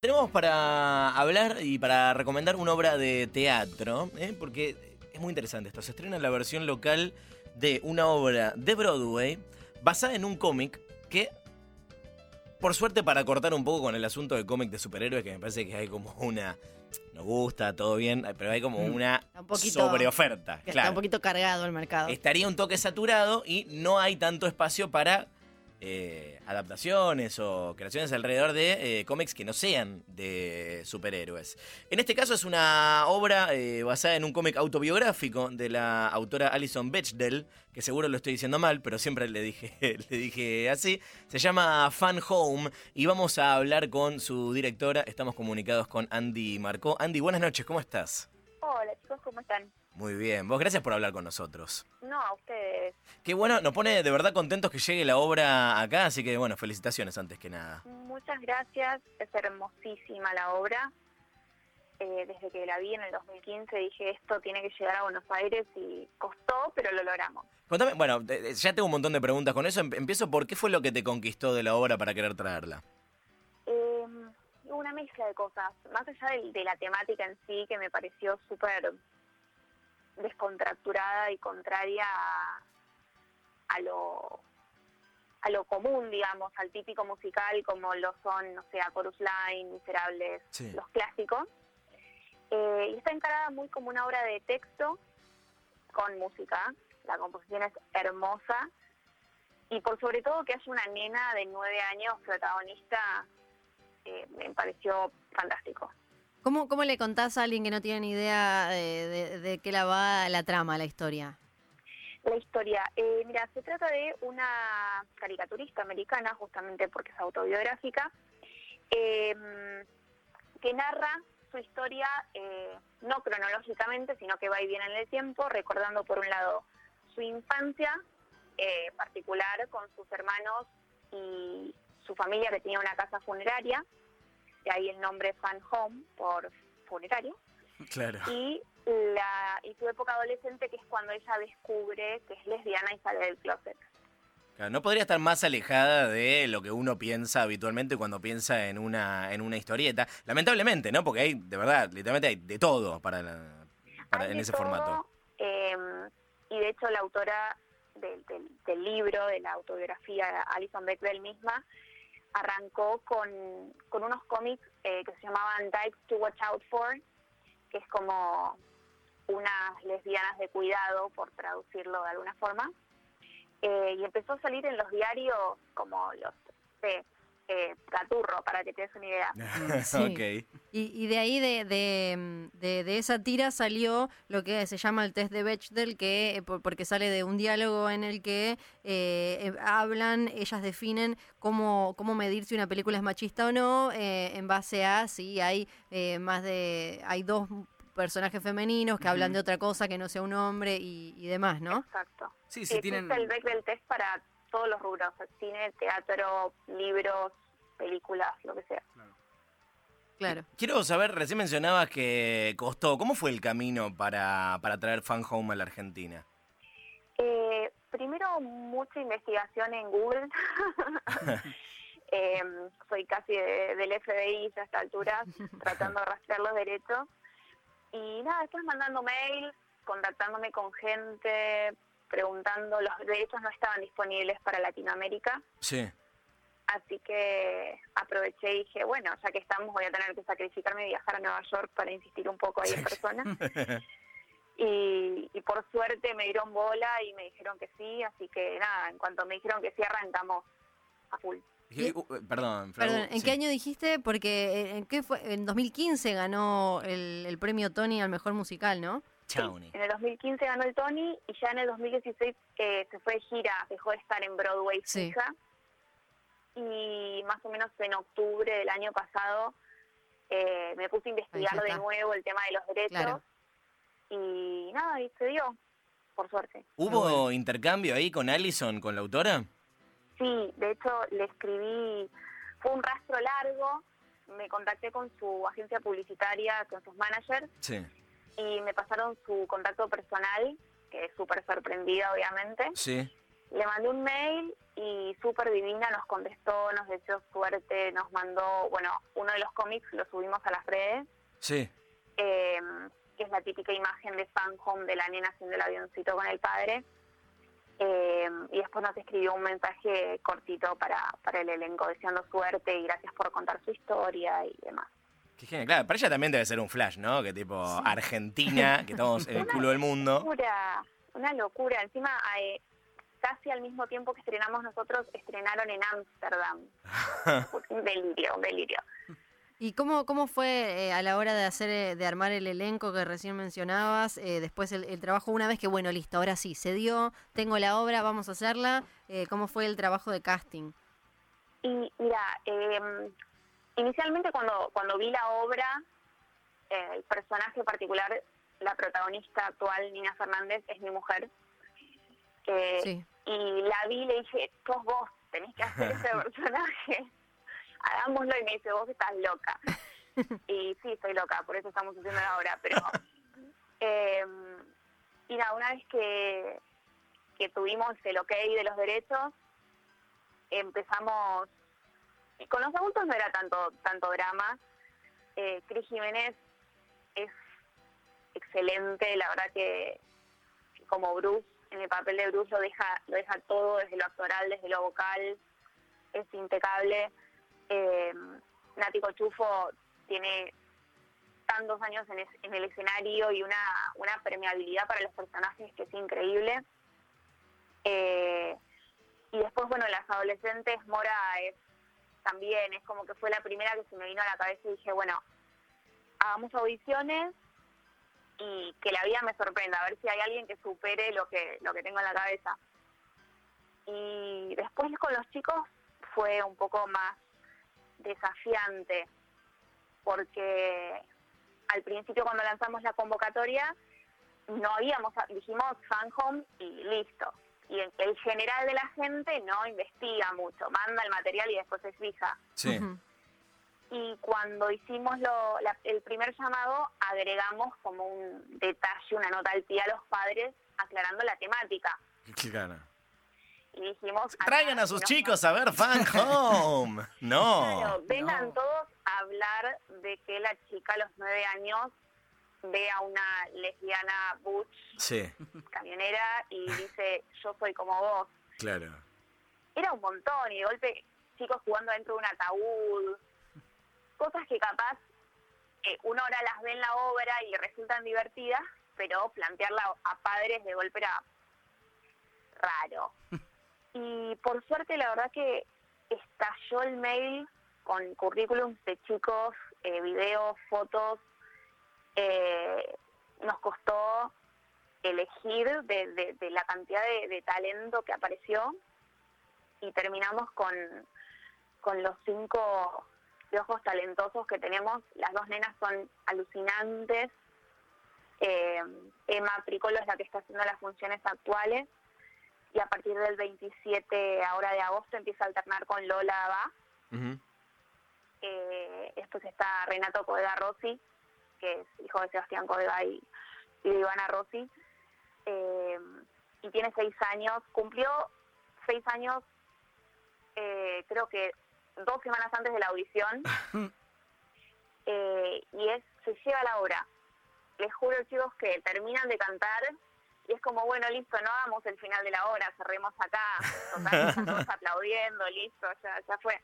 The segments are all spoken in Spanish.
Tenemos para hablar y para recomendar una obra de teatro, ¿eh? porque es muy interesante esto. Se estrena la versión local de una obra de Broadway basada en un cómic que, por suerte, para cortar un poco con el asunto del cómic de superhéroes, que me parece que hay como una. Nos gusta, todo bien, pero hay como una un poquito- sobreoferta. Claro. Está un poquito cargado el mercado. estaría un toque saturado y no hay tanto espacio para eh, adaptaciones o creaciones alrededor de eh, cómics que no sean de superhéroes. En este caso es una obra eh, basada en un cómic autobiográfico de la autora Alison Bechdel, que seguro lo estoy diciendo mal, pero siempre le dije, le dije así. Se llama Fan Home y vamos a hablar con su directora. Estamos comunicados con Andy Marcó. Andy, buenas noches, ¿cómo estás? Hola chicos, ¿cómo están? Muy bien, vos gracias por hablar con nosotros. No, a ustedes. Qué bueno, nos pone de verdad contentos que llegue la obra acá, así que bueno, felicitaciones antes que nada. Muchas gracias. Es hermosísima la obra. Eh, desde que la vi en el 2015 dije esto tiene que llegar a Buenos Aires y costó, pero lo logramos. Contame, bueno, ya tengo un montón de preguntas con eso. Em- Empiezo por qué fue lo que te conquistó de la obra para querer traerla. Eh, una mezcla de cosas, más allá de, de la temática en sí que me pareció súper descontracturada y contraria a, a lo a lo común, digamos, al típico musical como lo son, no sé, Chorus Line, Miserables, Sí. los clásicos. Eh, y está encarada muy como una obra de texto con música. La composición es hermosa. Y por sobre todo que haya una nena de nueve años protagonista, eh, me pareció fantástico. ¿Cómo, ¿Cómo le contás a alguien que no tiene ni idea de, de- qué la va la trama, la historia? La historia, eh, mira, se trata de una caricaturista americana, justamente porque es autobiográfica, eh, que narra su historia eh, no cronológicamente, sino que va y viene en el tiempo, recordando por un lado su infancia eh, particular con sus hermanos y su familia que tenía una casa funeraria, de ahí el nombre Fan Home por funerario Claro. y la y su época adolescente que es cuando ella descubre que es lesbiana y sale del closet. no podría estar más alejada de lo que uno piensa habitualmente cuando piensa en una, en una historieta. Lamentablemente, ¿no? Porque hay, de verdad, literalmente hay de todo para, la- para- en ese todo, formato. eh, y de hecho la autora del, del- del libro, de la autobiografía, Alison Bechdel misma, arrancó con, con unos cómics eh, que se llamaban Types to Watch Out For, que es como unas lesbianas de cuidado, por traducirlo de alguna forma. Eh, y empezó a salir en los diarios como los de eh, Gaturro, para que te des una idea. Sí. ok. Y, y de ahí, de, de, de- de esa tira, salió lo que se llama el test de Bechdel, que eh, por- porque sale de un diálogo en el que eh, eh, hablan, ellas definen cómo, cómo medir si una película es machista o no, eh, en base a si hay eh, más de... hay dos personajes femeninos que hablan de otra cosa que no sea un hombre y, y demás, ¿no? Exacto. Sí, sí, Existe tienen... el Bechdel Test para todos los rubros, cine, teatro, libros, películas, lo que sea. Claro. Quiero saber, recién mencionabas que costó. ¿Cómo fue el camino para, para traer Fan Home a la Argentina? Eh, primero, mucha investigación en Google. Eh, soy casi de- del FBI ya a esta altura, tratando de rastrear los derechos. Y nada, después mandando mails, contactándome con gente, preguntando. Los derechos no estaban disponibles para Latinoamérica. Sí. Así que aproveché y dije, bueno, ya que estamos voy a tener que sacrificarme y viajar a Nueva York para insistir un poco ahí en persona. Y, y por suerte me dieron bola y me dijeron que sí, así que nada, en cuanto me dijeron que sí arrancamos a full. Y- uh, Perdón, Flau, Perdón, ¿en sí. qué año dijiste? Porque eh, en, qué fue? en 2015 ganó el, el premio Tony al mejor musical, ¿no? Chauny. En el 2015 ganó el Tony y ya en el 2016 eh, se fue de gira, dejó de estar en Broadway Sí. fija. Y más o menos en octubre del año pasado eh, me puse a investigar de nuevo el tema de los derechos. Claro. Y nada, y se dio, por suerte. ¿Hubo intercambio ahí con Allison, con la autora? Sí, de hecho le escribí, fue un rastro largo, me contacté con su agencia publicitaria, con sus managers, Sí. Y me pasaron su contacto personal, que es súper sorprendida obviamente. Sí. Le mandé un mail y súper divina nos contestó, nos deseó suerte, nos mandó, bueno, uno de los cómics lo subimos a las redes, Sí. eh, que es la típica imagen de fan home de la nena haciendo el avioncito con el padre. Eh, y después nos escribió un mensaje cortito para, para el elenco deseando suerte y gracias por contar su historia y demás. Qué genial. Claro, para ella también debe ser un flash, ¿no? Que tipo Argentina, que estamos en el culo del mundo. locura, una locura. Encima, eh, casi al mismo tiempo que estrenamos nosotros, estrenaron en Ámsterdam. un delirio, un delirio. ¿Y cómo, cómo fue eh, a la hora de hacer, eh, de armar el elenco que recién mencionabas? eh, después el, el trabajo, una vez que, bueno, listo, ahora sí, se dio, tengo la obra, vamos a hacerla. eh, ¿Cómo fue el trabajo de casting? Y mira, eh, inicialmente cuando, cuando vi la obra, eh, el personaje particular, la protagonista actual, Nina Fernández, es mi mujer. Eh, Sí. Y la vi y le dije, sos vos, tenés que hacer ese personaje. Hagámoslo y me dice, vos estás loca. y sí, estoy loca, por eso estamos haciendo la obra, pero... eh, y nada, una vez que, que tuvimos el ok de los derechos, empezamos... Con los adultos no era tanto, tanto drama. Eh, Cris Jiménez es excelente, la verdad que como Bruce, en el papel de Bruce lo deja, lo deja todo, desde lo actoral, desde lo vocal, es impecable. Eh, Nati Cochufo tiene tantos años en el escenario y una, una permeabilidad para los personajes que es increíble. Eh, y después, bueno, las adolescentes, Mora es también, es como que fue la primera que se me vino a la cabeza y dije, bueno, hagamos audiciones y que la vida me sorprenda, a ver si hay alguien que supere lo que, lo que tengo en la cabeza. Y después con los chicos fue un poco más desafiante, porque al principio cuando lanzamos la convocatoria no habíamos, dijimos fan home y listo. Y el, el general de la gente no investiga mucho, manda el material y después se fija. Sí. Y cuando hicimos lo, la- el primer llamado, agregamos como un detalle, una nota al pie a los padres aclarando la temática. Claro. Y dijimos... Traigan a sus no- chicos a ver Fan Home. No. Claro, vengan todos a hablar de que la chica a los nueve años ve a una lesbiana butch Sí, camionera y dice, yo soy como vos. claro. Era un montón y de golpe chicos jugando dentro de un ataúd. Cosas que capaz eh, uno ahora las ve en la obra y resultan divertidas, pero plantearla a padres de golpe era raro. Y por suerte la verdad que estalló el mail con currículums de chicos, eh, videos, fotos. Eh, nos costó elegir de, de- de la cantidad de, de talento que apareció y terminamos con, con los cinco de ojos talentosos que tenemos. Las dos nenas son alucinantes. Eh, Emma Pricolo es la que está haciendo las funciones actuales y a partir del 27 ahora de agosto empieza a alternar con Lola Abba. Ujú. Eh, después está Renato Codega Rossi, que es hijo de Sebastián Codega y, y de Ivana Rossi. Eh, y tiene seis años, cumplió seis años, eh, creo que dos semanas antes de la audición. Eh, y es se lleva la obra. Les juro, chicos, que terminan de cantar y es como, bueno, listo, no hagamos el final de la obra, cerremos acá. Total, aplaudiendo, listo, ya, ya fue.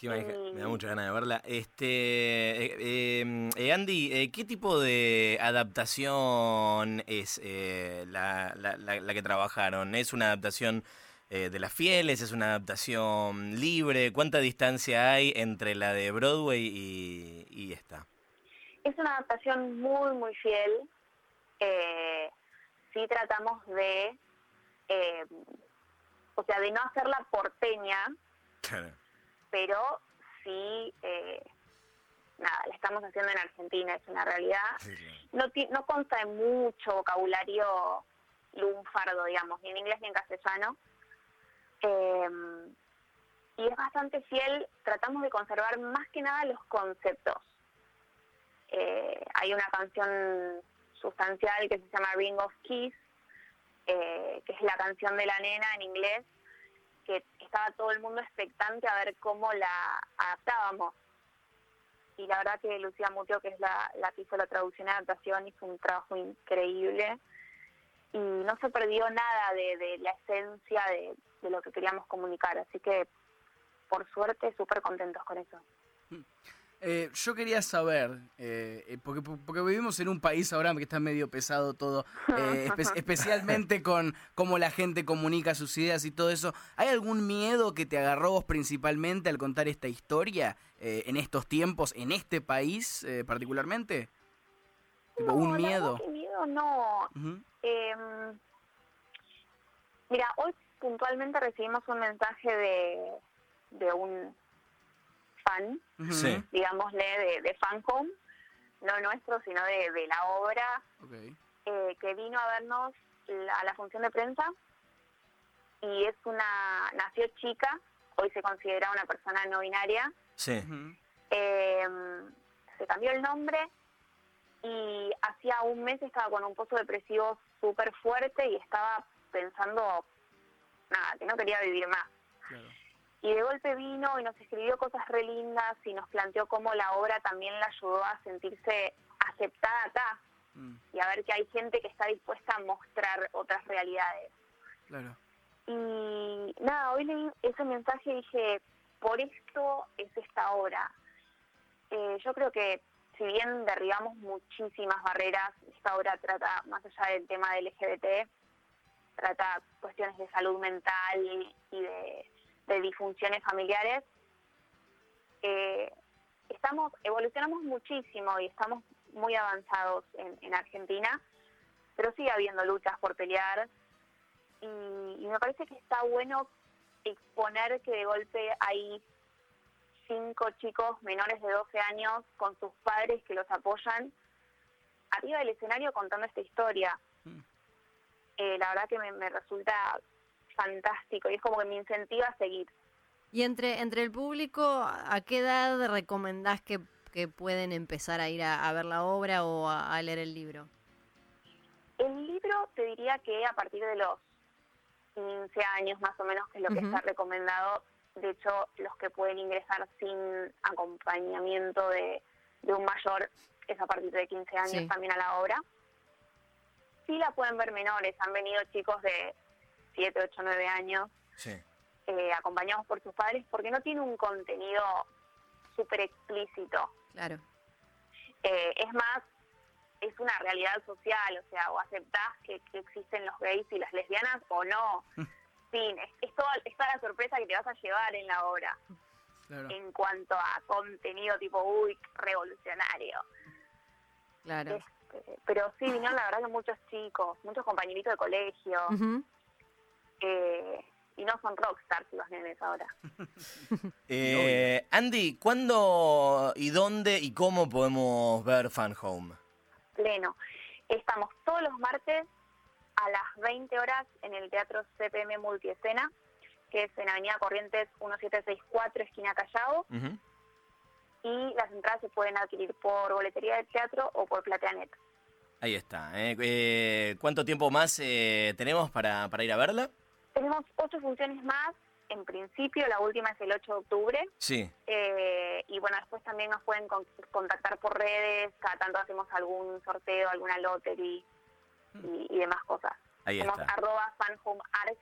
Qué Me da mucha ganas de verla. Este, eh, eh, eh, Andy, eh, ¿qué tipo de adaptación es eh, la, la- la- la que trabajaron? ¿Es una adaptación eh, de las fieles? ¿Es una adaptación libre? ¿Cuánta distancia hay entre la de Broadway y, y esta? Es una adaptación muy, muy fiel. Eh, sí tratamos de, eh, o sea, de no hacerla porteña, Claro. Pero sí, eh, nada, la estamos haciendo en Argentina, es una realidad. Sí. No, no consta de mucho vocabulario lunfardo, digamos, ni en inglés ni en castellano. Eh, y es bastante fiel, tratamos de conservar más que nada los conceptos. Eh, hay una canción sustancial que se llama Ring of Keys, eh, que es la canción de la nena en inglés, que estaba todo el mundo expectante a ver cómo la adaptábamos. Y la verdad que Lucía Mutio, que es la, la que hizo la traducción y adaptación, hizo un trabajo increíble. Y no se perdió nada de, de la esencia de, de lo que queríamos comunicar. Así que, por suerte, súper contentos con eso. Eh, yo quería saber, eh, eh, porque, porque vivimos en un país ahora que está medio pesado todo, eh, espe- especialmente con cómo la gente comunica sus ideas y todo eso. ¿Hay algún miedo que te agarró vos principalmente al contar esta historia eh, en estos tiempos, en este país eh, particularmente? Tipo, No, un miedo. que miedo no. Eh, mira, hoy puntualmente recibimos un mensaje de, de un fan, digámosle, de, de Fan Home, no nuestro, sino de, de la obra, eh, que vino a vernos la- a la función de prensa y es una, nació chica, hoy se considera una persona no binaria, Sí. Eh, se cambió el nombre y hacía un mes estaba con un pozo depresivo súper fuerte y estaba pensando, nada, que no quería vivir más. Claro. Y de golpe vino y nos escribió cosas re lindas y nos planteó cómo la obra también la ayudó a sentirse aceptada acá Mm, y a ver que hay gente que está dispuesta a mostrar otras realidades. claro. Y nada, hoy leí ese mensaje y dije, por esto es esta obra. Eh, yo creo que si bien derribamos muchísimas barreras, esta obra trata, más allá del tema del LGBT, trata cuestiones de salud mental y de, de disfunciones familiares. Eh, estamos, evolucionamos muchísimo y estamos muy avanzados en, en Argentina, pero sigue habiendo luchas por pelear y, y me parece que está bueno exponer que de golpe hay cinco chicos menores de 12 años con sus padres que los apoyan arriba del escenario contando esta historia. Mm. Eh, la verdad que me, me resulta fantástico y es como que me incentiva a seguir. Y entre, entre el público, ¿a qué edad recomendás que, que pueden empezar a ir a, a ver la obra o a, a leer el libro? El libro te diría que a partir de los 15 años más o menos, que es lo que está recomendado, de hecho los que pueden ingresar sin acompañamiento de, de un mayor es a partir de 15 años Sí. también a la obra. Sí la pueden ver menores, han venido chicos de 7, 8, 9 años Sí. eh, acompañados por sus padres porque no tiene un contenido súper explícito. Claro. Eh, es más, es una realidad social, o sea, o aceptás que, que existen los gays y las lesbianas o no. Fin, es, es, toda, es toda la sorpresa que te vas a llevar en la obra Claro. en cuanto a contenido tipo, uy, revolucionario. Claro. Este, pero sí, vinieron la verdad que muchos chicos, muchos compañeritos de colegio, Ujú. Eh, y no son rockstars los nenes ahora. Eh, Andy, ¿cuándo y dónde y cómo podemos ver Fan Home? pleno. Estamos todos los martes a las 20 horas en el Teatro CPM Multiescena, que es en Avenida Corrientes 1764, esquina Callao, y las entradas se pueden adquirir por boletería del teatro o por Plateanet. Ahí está. eh. Eh, ¿Cuánto tiempo más eh, tenemos para, para ir a verla? Tenemos ocho funciones más, en principio la última es el 8 de octubre, Sí. eh, y bueno, después también nos pueden con- contactar por redes, cada tanto hacemos algún sorteo, alguna lottery y, y demás cosas. Ahí Somos está. arroba fanhomearch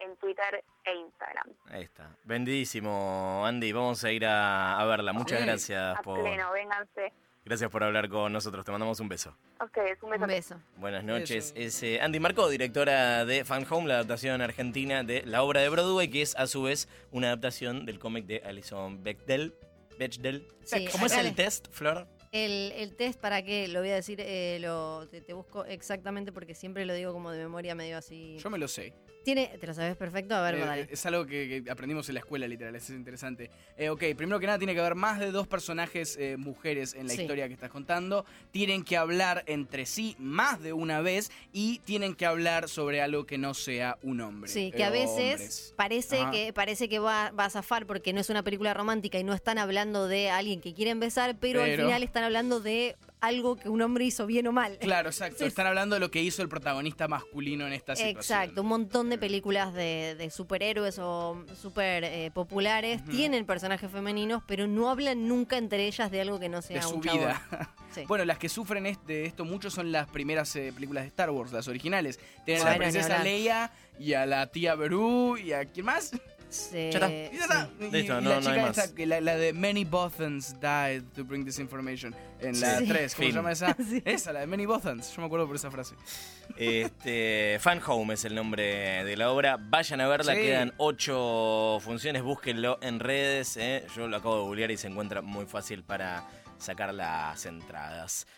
en Twitter e Instagram. Ahí está. Bendísimo, Andy. Vamos a ir a, a verla. Muchas Sí. gracias A por, pleno, vénganse. Gracias por hablar con nosotros. Te mandamos un beso. A ustedes, un beso. Un beso. Buenas noches. Beso. Es eh, Andy Marco, directora de Fan Home, la adaptación argentina de la obra de Broadway, que es a su vez una adaptación del cómic de Alison Bechdel. Bechdel. Sí, ¿Cómo es el test, Flor? El, el test, ¿para qué? Lo voy a decir, eh, lo, te, te busco exactamente porque siempre lo digo como de memoria medio así. Yo me lo sé. Tiene, ¿Te lo sabes perfecto? A ver, Eh, dale. es algo que, que aprendimos en la escuela, literal, es interesante. Eh, ok, primero que nada tiene que haber más de dos personajes eh, mujeres en la Sí. historia que estás contando. Tienen que hablar entre sí más de una vez y tienen que hablar sobre algo que no sea un hombre. Sí, eh, que a o veces hombres. parece Ajá. que parece que va, va a zafar porque no es una película romántica y no están hablando de alguien que quieren besar, pero, al final están hablando de algo que un hombre hizo bien o mal. Claro, exacto. Están hablando de lo que hizo el protagonista masculino en esta situación. Exacto, un montón de películas de, de superhéroes o super eh, populares tienen personajes femeninos, pero no hablan nunca entre ellas de algo que no sea de su un vida. Sí. Bueno, las que sufren de esto mucho son las primeras eh, películas de Star Wars, las originales. Tienen a la princesa. Leia y a la tía Beru y a quién más. Sí, Ya está. Y ya está. sí. Listo, y no- la no chica hay más. esta la, la de Many Bothans died to bring this information. En la Sí. 3, ¿cómo Fin. se llama esa? Sí. Esa, la de Many Bothans. Yo me acuerdo por esa frase. Este, Fan Home es el nombre de la obra. Vayan a verla, Sí. quedan ocho funciones, búsquenlo en redes. ¿eh? Yo lo acabo de googlear y se encuentra muy fácil para sacar las entradas.